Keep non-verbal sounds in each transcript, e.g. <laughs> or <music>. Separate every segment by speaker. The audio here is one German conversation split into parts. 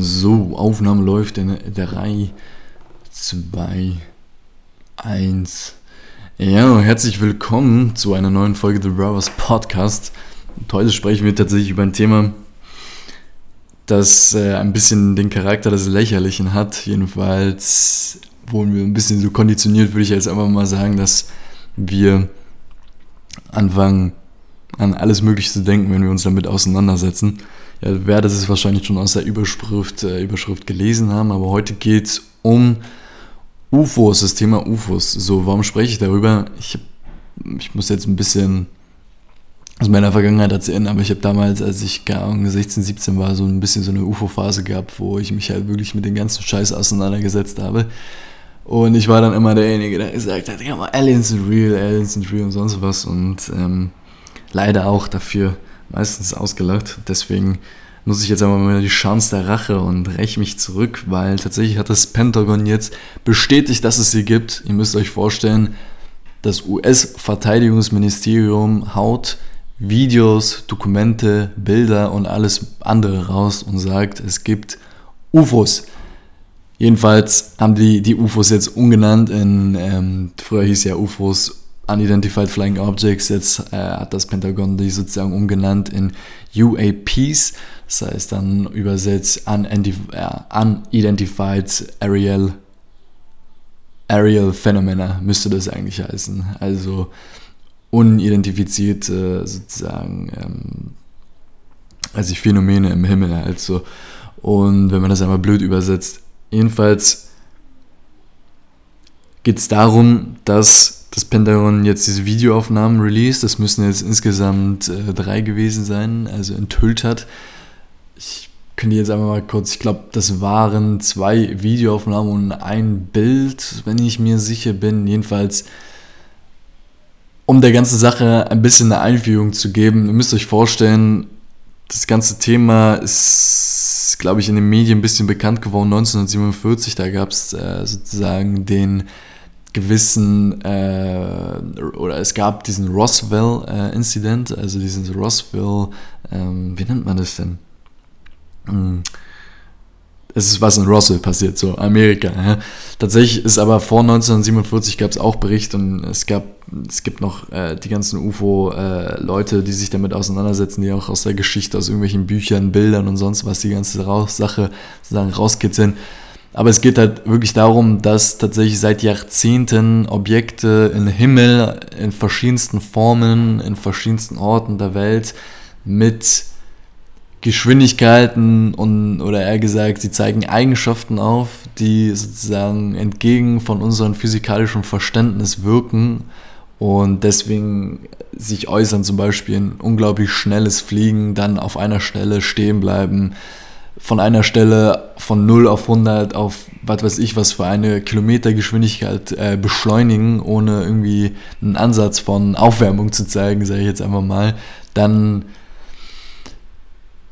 Speaker 1: So, Aufnahme läuft in 3, 2, 1. Ja, herzlich willkommen zu einer neuen Folge The Brothers Podcast. Und heute sprechen wir tatsächlich über ein Thema, das äh, ein bisschen den Charakter des Lächerlichen hat. Jedenfalls wurden wir ein bisschen so konditioniert, würde ich jetzt einfach mal sagen, dass wir anfangen an alles Mögliche zu denken, wenn wir uns damit auseinandersetzen. Ihr werdet es wahrscheinlich schon aus der Überschrift, äh, Überschrift gelesen haben, aber heute geht es um UFOs, das Thema UFOs. So, warum spreche ich darüber? Ich, ich muss jetzt ein bisschen aus meiner Vergangenheit erzählen, aber ich habe damals, als ich gar 16, 17 war, so ein bisschen so eine UFO-Phase gehabt, wo ich mich halt wirklich mit dem ganzen Scheiß auseinandergesetzt habe. Und ich war dann immer derjenige, der gesagt hat, ja, Aliens sind real, Aliens sind real und sonst was. Und ähm, leider auch dafür meistens ausgelacht. Deswegen nutze ich jetzt einmal mal die Chance der Rache und räche mich zurück, weil tatsächlich hat das Pentagon jetzt bestätigt, dass es sie gibt. Ihr müsst euch vorstellen, das US-Verteidigungsministerium haut Videos, Dokumente, Bilder und alles andere raus und sagt, es gibt UFOs. Jedenfalls haben die die UFOs jetzt umgenannt in, ähm, früher hieß ja UFOs Unidentified Flying Objects. Jetzt äh, hat das Pentagon die sozusagen umgenannt in UAPs. Das heißt dann übersetzt Unidentified Aerial, Aerial Phenomena müsste das eigentlich heißen. Also unidentifizierte sozusagen ähm, also Phänomene im Himmel halt so. Und wenn man das einmal blöd übersetzt, jedenfalls geht es darum, dass das Pentagon jetzt diese Videoaufnahmen released. Das müssen jetzt insgesamt äh, drei gewesen sein, also enthüllt hat. Ich könnte jetzt einfach mal kurz, ich glaube, das waren zwei Videoaufnahmen und ein Bild, wenn ich mir sicher bin. Jedenfalls, um der ganzen Sache ein bisschen eine Einführung zu geben, ihr müsst euch vorstellen, das ganze Thema ist, glaube ich, in den Medien ein bisschen bekannt geworden. 1947, da gab es äh, sozusagen den gewissen, äh, oder es gab diesen Roswell-Incident, äh, also diesen Roswell, ähm, wie nennt man das denn? Hm. Es ist was in Roswell passiert, so Amerika. Ja. Tatsächlich ist aber vor 1947 gab es auch Bericht und es gab, es gibt noch äh, die ganzen UFO-Leute, äh, die sich damit auseinandersetzen, die auch aus der Geschichte, aus irgendwelchen Büchern, Bildern und sonst was die ganze Sache sozusagen rauskitzeln. Aber es geht halt wirklich darum, dass tatsächlich seit Jahrzehnten Objekte im Himmel in verschiedensten Formen, in verschiedensten Orten der Welt mit Geschwindigkeiten und oder eher gesagt, sie zeigen Eigenschaften auf, die sozusagen entgegen von unserem physikalischen Verständnis wirken und deswegen sich äußern, zum Beispiel ein unglaublich schnelles Fliegen, dann auf einer Stelle stehen bleiben, von einer Stelle von 0 auf 100 auf was weiß ich was für eine Kilometergeschwindigkeit äh, beschleunigen, ohne irgendwie einen Ansatz von Aufwärmung zu zeigen, sage ich jetzt einfach mal, dann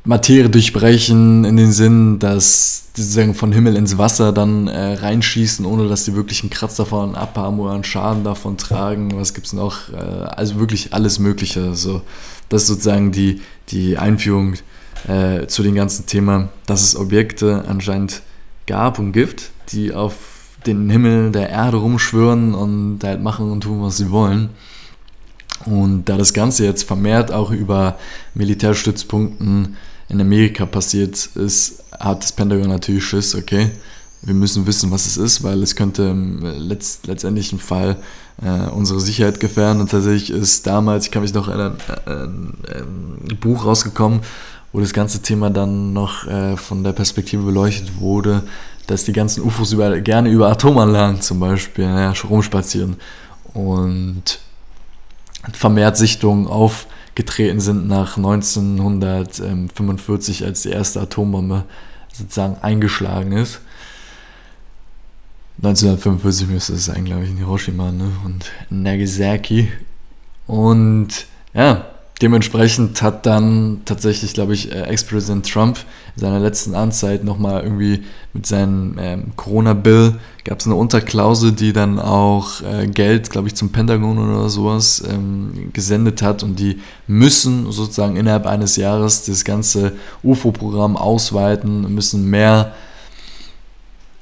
Speaker 1: Materie durchbrechen in den Sinn, dass die sozusagen von Himmel ins Wasser dann äh, reinschießen, ohne dass sie wirklich einen Kratz davon abhaben oder einen Schaden davon tragen. Was gibt es noch? Äh, also wirklich alles Mögliche. So, das ist sozusagen die, die Einführung äh, zu dem ganzen Thema, dass es Objekte anscheinend gab und gibt, die auf den Himmel der Erde rumschwören und halt machen und tun, was sie wollen. Und da das Ganze jetzt vermehrt auch über Militärstützpunkten in Amerika passiert ist, hat das Pentagon natürlich Schiss, okay, wir müssen wissen, was es ist, weil es könnte im letzt, letztendlichen Fall äh, unsere Sicherheit gefährden. Und tatsächlich ist damals, ich kann mich noch erinnern, ein, ein Buch rausgekommen, wo das ganze Thema dann noch äh, von der Perspektive beleuchtet wurde, dass die ganzen UFOs über, gerne über Atomanlagen zum Beispiel ja, rumspazieren und vermehrt Sichtungen aufgetreten sind nach 1945, als die erste Atombombe sozusagen eingeschlagen ist. 1945 müsste es sein, glaube ich, in Hiroshima ne? und Nagasaki. Und ja, dementsprechend hat dann tatsächlich, glaube ich, äh, Ex-Präsident Trump in seiner letzten Amtszeit nochmal irgendwie mit seinem ähm, Corona-Bill gab es eine Unterklausel, die dann auch äh, Geld, glaube ich, zum Pentagon oder sowas ähm, gesendet hat. Und die müssen sozusagen innerhalb eines Jahres das ganze UFO-Programm ausweiten, müssen mehr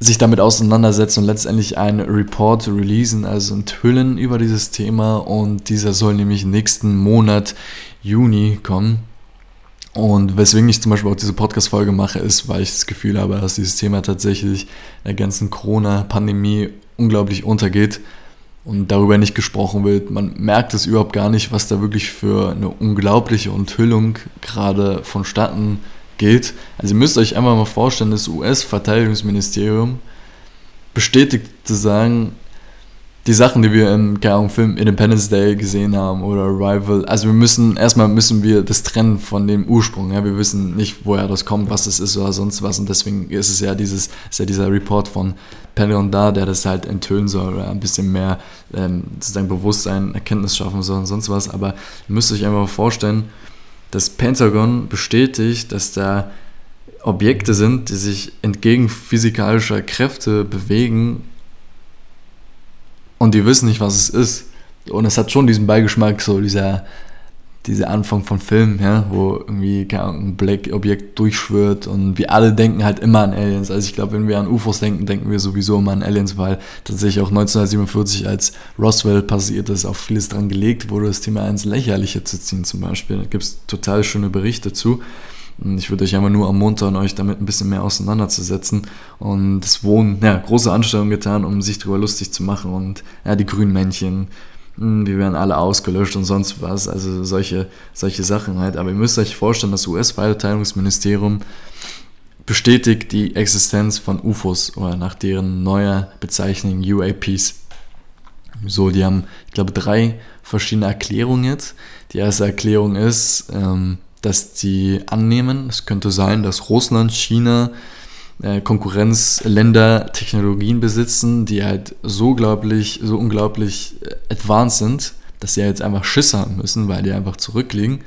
Speaker 1: sich damit auseinandersetzen und letztendlich einen Report releasen, also enthüllen über dieses Thema und dieser soll nämlich nächsten Monat Juni kommen. Und weswegen ich zum Beispiel auch diese Podcast-Folge mache, ist, weil ich das Gefühl habe, dass dieses Thema tatsächlich in der ganzen Corona-Pandemie unglaublich untergeht und darüber nicht gesprochen wird. Man merkt es überhaupt gar nicht, was da wirklich für eine unglaubliche Enthüllung gerade vonstatten geht. Also ihr müsst euch einfach mal vorstellen, das US-Verteidigungsministerium bestätigt zu sagen, die Sachen, die wir im Ahnung, Film Independence Day gesehen haben oder Arrival, also wir müssen, erstmal müssen wir das trennen von dem Ursprung. Ja? Wir wissen nicht, woher das kommt, was das ist oder sonst was. Und deswegen ist es ja dieses, ist ja dieser Report von Pentagon da, der das halt enthüllen soll oder ein bisschen mehr ähm, sozusagen Bewusstsein, Erkenntnis schaffen soll und sonst was. Aber ihr müsst euch einfach vorstellen, das Pentagon bestätigt, dass da Objekte sind, die sich entgegen physikalischer Kräfte bewegen und die wissen nicht, was es ist. Und es hat schon diesen Beigeschmack, so dieser, dieser Anfang von Film, ja, wo irgendwie ein Black-Objekt durchschwört und wir alle denken halt immer an Aliens. Also ich glaube, wenn wir an UFOs denken, denken wir sowieso immer an Aliens, weil tatsächlich auch 1947, als Roswell passiert ist, auch vieles dran gelegt wurde, das Thema ins Lächerliche zu ziehen zum Beispiel. Da gibt es total schöne Berichte zu. Und ich würde euch einfach nur ermuntern, euch damit ein bisschen mehr auseinanderzusetzen. Und es wurden ja, große Anstrengungen getan, um sich darüber lustig zu machen. Und ja, die grünen Hm, die werden alle ausgelöscht und sonst was. Also solche, solche Sachen halt. Aber ihr müsst euch vorstellen, das US-Verteidigungsministerium bestätigt die Existenz von UFOs oder nach deren neuer Bezeichnung UAPs. So, die haben, ich glaube, drei verschiedene Erklärungen jetzt. Die erste Erklärung ist, ähm, dass die annehmen, es könnte sein, dass Russland, China, äh, Konkurrenzländer Technologien besitzen, die halt so unglaublich, so unglaublich äh, advanced sind, dass sie jetzt einfach Schiss haben müssen, weil die einfach zurückliegen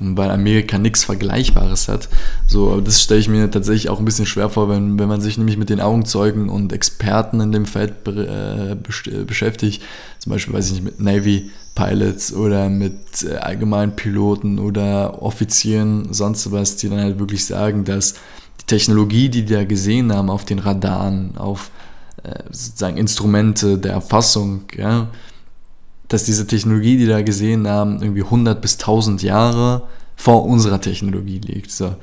Speaker 1: und weil Amerika nichts Vergleichbares hat. So, das stelle ich mir tatsächlich auch ein bisschen schwer vor, wenn, wenn man sich nämlich mit den Augenzeugen und Experten in dem Feld be äh, beschäftigt, zum Beispiel, weiß ich nicht, mit Navy Pilots oder mit äh, allgemeinen Piloten oder Offizieren, sonst was, die dann halt wirklich sagen, dass Technologie, die die da gesehen haben auf den Radaren, auf äh, sozusagen Instrumente der Erfassung, ja, dass diese Technologie, die da gesehen haben, irgendwie 100 bis 1000 Jahre vor unserer Technologie liegt. So.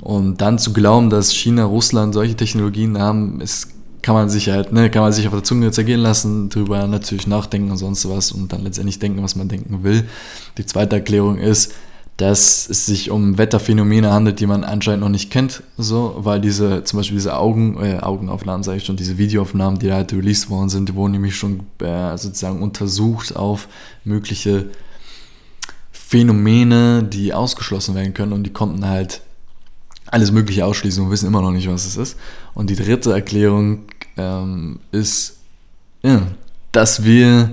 Speaker 1: Und dann zu glauben, dass China, Russland solche Technologien haben, ist kann man sich halt, ne, kann man sich auf der Zunge zergehen lassen, darüber natürlich nachdenken und sonst was und dann letztendlich denken, was man denken will. Die zweite Erklärung ist, dass es sich um Wetterphänomene handelt, die man anscheinend noch nicht kennt, so, weil diese, zum Beispiel diese Augen, äh, Augenaufnahmen, sage ich schon, diese Videoaufnahmen, die halt released worden sind, die wurden nämlich schon äh, sozusagen untersucht auf mögliche Phänomene, die ausgeschlossen werden können und die konnten halt alles Mögliche ausschließen und wissen immer noch nicht, was es ist. Und die dritte Erklärung ähm, ist, ja, dass wir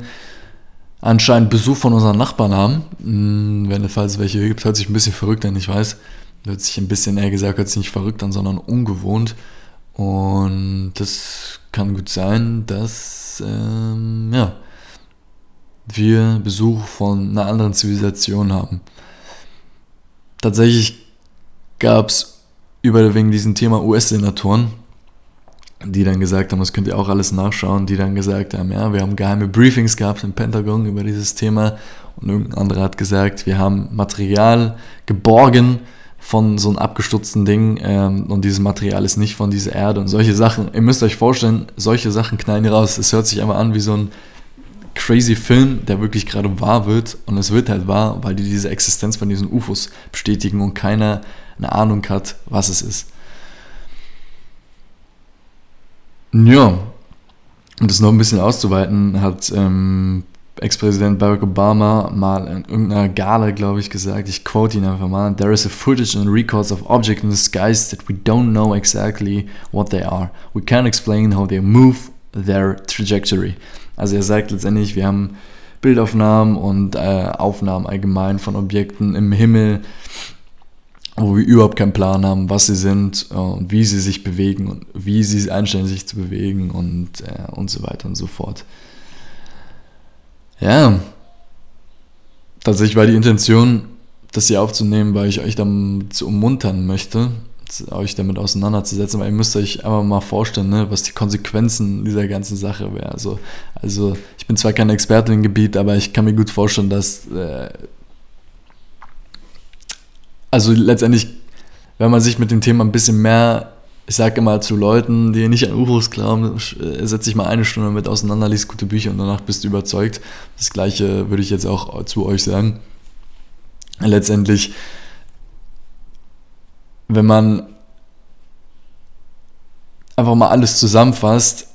Speaker 1: anscheinend Besuch von unseren Nachbarn haben. Hm, wenn falls es welche gibt, hört sich ein bisschen verrückt an, ich weiß. Hört sich ein bisschen, eher gesagt, hört sich nicht verrückt an, sondern ungewohnt. Und das kann gut sein, dass ähm, ja, wir Besuch von einer anderen Zivilisation haben. Tatsächlich gab es über wegen diesem Thema US-Senatoren, die dann gesagt haben, das könnt ihr auch alles nachschauen, die dann gesagt haben, ja, wir haben geheime Briefings gehabt im Pentagon über dieses Thema und irgendein anderer hat gesagt, wir haben Material geborgen von so einem abgestutzten Ding ähm, und dieses Material ist nicht von dieser Erde und solche Sachen. Ihr müsst euch vorstellen, solche Sachen knallen raus. Es hört sich einfach an wie so ein crazy Film, der wirklich gerade wahr wird und es wird halt wahr, weil die diese Existenz von diesen UFOs bestätigen und keiner eine Ahnung hat, was es ist. Ja, um das noch ein bisschen auszuweiten, hat ähm, Ex-Präsident Barack Obama mal in irgendeiner Gala, glaube ich, gesagt, ich quote ihn einfach mal, There is a footage and records of objects in the skies that we don't know exactly what they are. We can't explain how they move their trajectory. Also er sagt letztendlich, wir haben Bildaufnahmen und äh, Aufnahmen allgemein von Objekten im Himmel, wo wir überhaupt keinen Plan haben, was sie sind äh, und wie sie sich bewegen und wie sie einstellen, sich zu bewegen und, äh, und so weiter und so fort. Ja, tatsächlich war die Intention, das hier aufzunehmen, weil ich euch dann zu ummuntern möchte, euch damit auseinanderzusetzen, weil ihr müsst euch einfach mal vorstellen, ne, was die Konsequenzen dieser ganzen Sache wären. Also, also ich bin zwar kein Experte im Gebiet, aber ich kann mir gut vorstellen, dass äh, also letztendlich, wenn man sich mit dem Thema ein bisschen mehr, ich sage immer zu Leuten, die nicht an UFOs glauben, äh, setz dich mal eine Stunde mit auseinander, liest gute Bücher und danach bist du überzeugt. Das gleiche würde ich jetzt auch zu euch sagen. Letztendlich wenn man einfach mal alles zusammenfasst,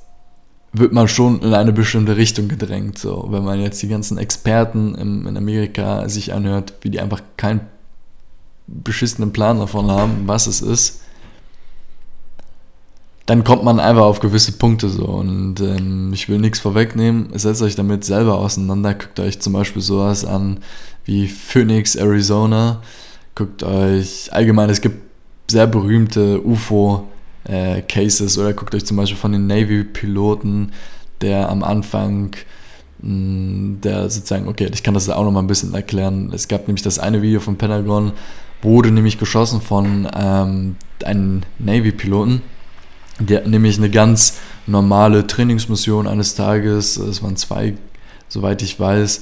Speaker 1: wird man schon in eine bestimmte Richtung gedrängt. So, wenn man jetzt die ganzen Experten im, in Amerika sich anhört, wie die einfach keinen beschissenen Plan davon haben, was es ist, dann kommt man einfach auf gewisse Punkte so. Und ähm, ich will nichts vorwegnehmen. Setzt euch damit selber auseinander. Guckt euch zum Beispiel sowas an wie Phoenix, Arizona. Guckt euch allgemein, es gibt sehr berühmte UFO-Cases äh, oder guckt euch zum Beispiel von den Navy-Piloten, der am Anfang, mm, der sozusagen, okay, ich kann das auch noch mal ein bisschen erklären. Es gab nämlich das eine Video von Pentagon, wurde nämlich geschossen von ähm, einem Navy-Piloten, der nämlich eine ganz normale Trainingsmission eines Tages, es waren zwei, soweit ich weiß,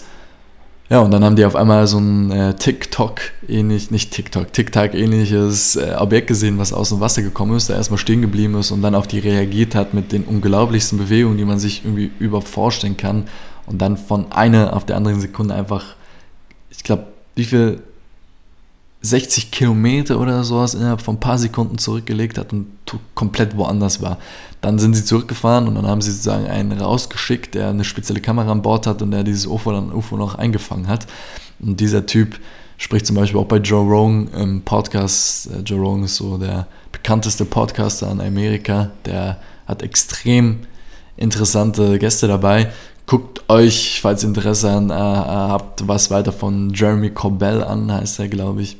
Speaker 1: ja, und dann haben die auf einmal so ein äh, TikTok-ähnlich, nicht TikTok, TikTok-ähnliches äh, Objekt gesehen, was aus dem Wasser gekommen ist, der erstmal stehen geblieben ist und dann auf die reagiert hat mit den unglaublichsten Bewegungen, die man sich irgendwie überhaupt kann. Und dann von einer auf der anderen Sekunde einfach, ich glaube, wie viel 60 Kilometer oder sowas innerhalb von ein paar Sekunden zurückgelegt hat und komplett woanders war. Dann sind sie zurückgefahren und dann haben sie sozusagen einen rausgeschickt, der eine spezielle Kamera an Bord hat und der dieses UFO dann UFO noch eingefangen hat. Und dieser Typ spricht zum Beispiel auch bei Joe Rogan im Podcast. Äh, Joe Rogan ist so der bekannteste Podcaster in Amerika. Der hat extrem interessante Gäste dabei. Guckt euch, falls ihr Interesse an, äh, habt, was weiter von Jeremy Corbell an, heißt er, glaube ich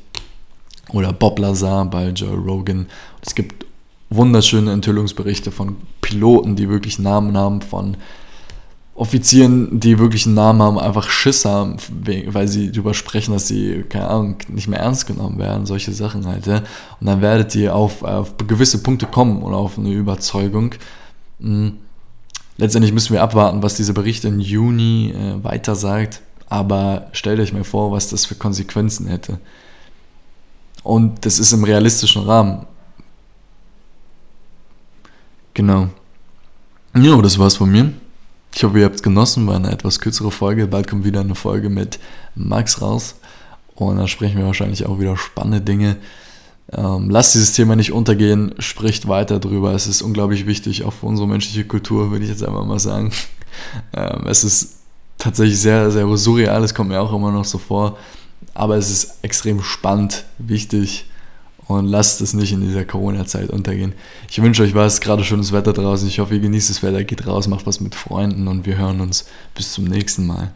Speaker 1: oder Bob Lazar bei Joe Rogan. Es gibt wunderschöne Enthüllungsberichte von Piloten, die wirklich Namen haben, von Offizieren, die wirklich einen Namen haben, einfach Schiss haben, weil sie darüber sprechen, dass sie, keine Ahnung, nicht mehr ernst genommen werden, solche Sachen halt. Ja? Und dann werdet ihr auf, auf gewisse Punkte kommen und auf eine Überzeugung. Mhm. Letztendlich müssen wir abwarten, was dieser Bericht im Juni äh, weiter sagt, aber stellt euch mal vor, was das für Konsequenzen hätte. Und das ist im realistischen Rahmen. Genau. Ja, das war's von mir. Ich hoffe, ihr habt es genossen. War eine etwas kürzere Folge. Bald kommt wieder eine Folge mit Max raus. Und da sprechen wir wahrscheinlich auch wieder spannende Dinge. Ähm, lasst dieses Thema nicht untergehen. Spricht weiter drüber. Es ist unglaublich wichtig, auch für unsere menschliche Kultur, würde ich jetzt einfach mal sagen. <laughs> Ähm, es ist tatsächlich sehr, sehr surreal. Es kommt mir auch immer noch so vor. Aber es ist extrem spannend, wichtig und lasst es nicht in dieser Corona-Zeit untergehen. Ich wünsche euch was, gerade schönes Wetter draußen. Ich hoffe, ihr genießt das Wetter, geht raus, macht was mit Freunden und wir hören uns bis zum nächsten Mal.